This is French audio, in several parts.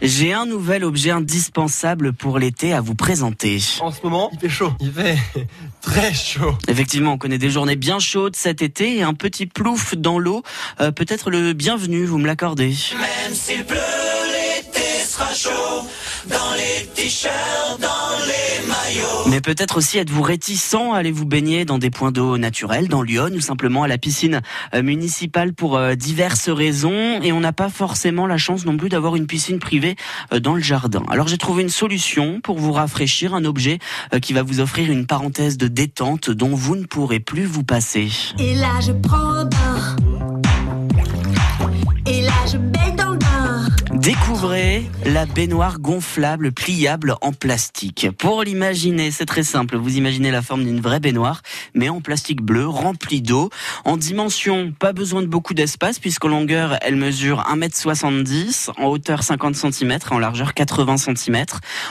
J'ai un nouvel objet indispensable pour l'été à vous présenter. En ce moment, il fait chaud. Il fait très chaud. Effectivement, on connaît des journées bien chaudes cet été et un petit plouf dans l'eau. Euh, Peut-être le bienvenu, vous me l'accordez. Même s'il pleut, l'été sera chaud. Dans Mais peut-être aussi êtes-vous réticent à aller vous baigner dans des points d'eau naturels, dans Lyon ou simplement à la piscine euh, municipale pour euh, diverses raisons. Et on n'a pas forcément la chance non plus d'avoir une piscine privée euh, dans le jardin. Alors j'ai trouvé une solution pour vous rafraîchir, un objet qui va vous offrir une parenthèse de détente dont vous ne pourrez plus vous passer. Découvrez la baignoire gonflable pliable en plastique. Pour l'imaginer, c'est très simple. Vous imaginez la forme d'une vraie baignoire, mais en plastique bleu, remplie d'eau. En dimension, pas besoin de beaucoup d'espace, puisqu'en longueur, elle mesure 1m70, en hauteur 50 cm, en largeur 80 cm.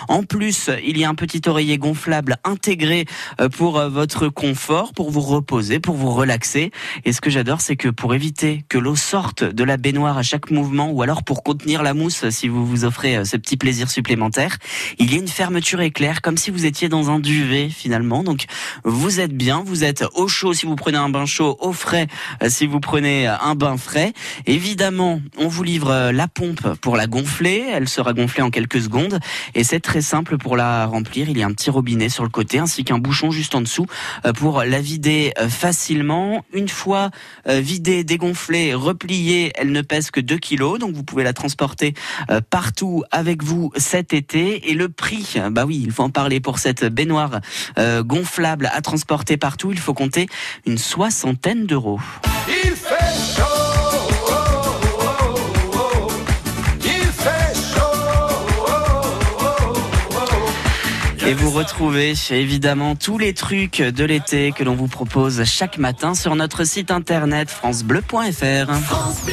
En plus, il y a un petit oreiller gonflable intégré euh, pour euh, votre confort, pour vous reposer, pour vous relaxer. Et ce que j'adore, c'est que pour éviter que l'eau sorte de la baignoire à chaque mouvement, ou alors pour contenir la mousse si vous vous offrez euh, ce petit plaisir supplémentaire. Il y a une fermeture éclair comme si vous étiez dans un duvet finalement. Donc vous êtes bien, vous êtes au chaud si vous prenez un bain chaud, au frais euh, si vous prenez euh, un bain frais. Évidemment, on vous livre la pompe pour la gonfler. Elle sera gonflée en quelques secondes et c'est très simple pour la remplir. Il y a un petit robinet sur le côté ainsi qu'un bouchon juste en dessous pour la vider facilement. Une fois vidée, dégonflée, repliée, elle ne pèse que 2 kilos, donc vous pouvez la transporter euh, partout avec vous cet été. Et le prix, bah oui, il faut en parler pour cette baignoire euh, gonflable à transporter partout. Il faut compter une soixantaine d'euros. Il fait chaud. Il fait chaud. Et vous retrouvez évidemment tous les trucs de l'été que l'on vous propose chaque matin sur notre site internet francebleu.fr. France.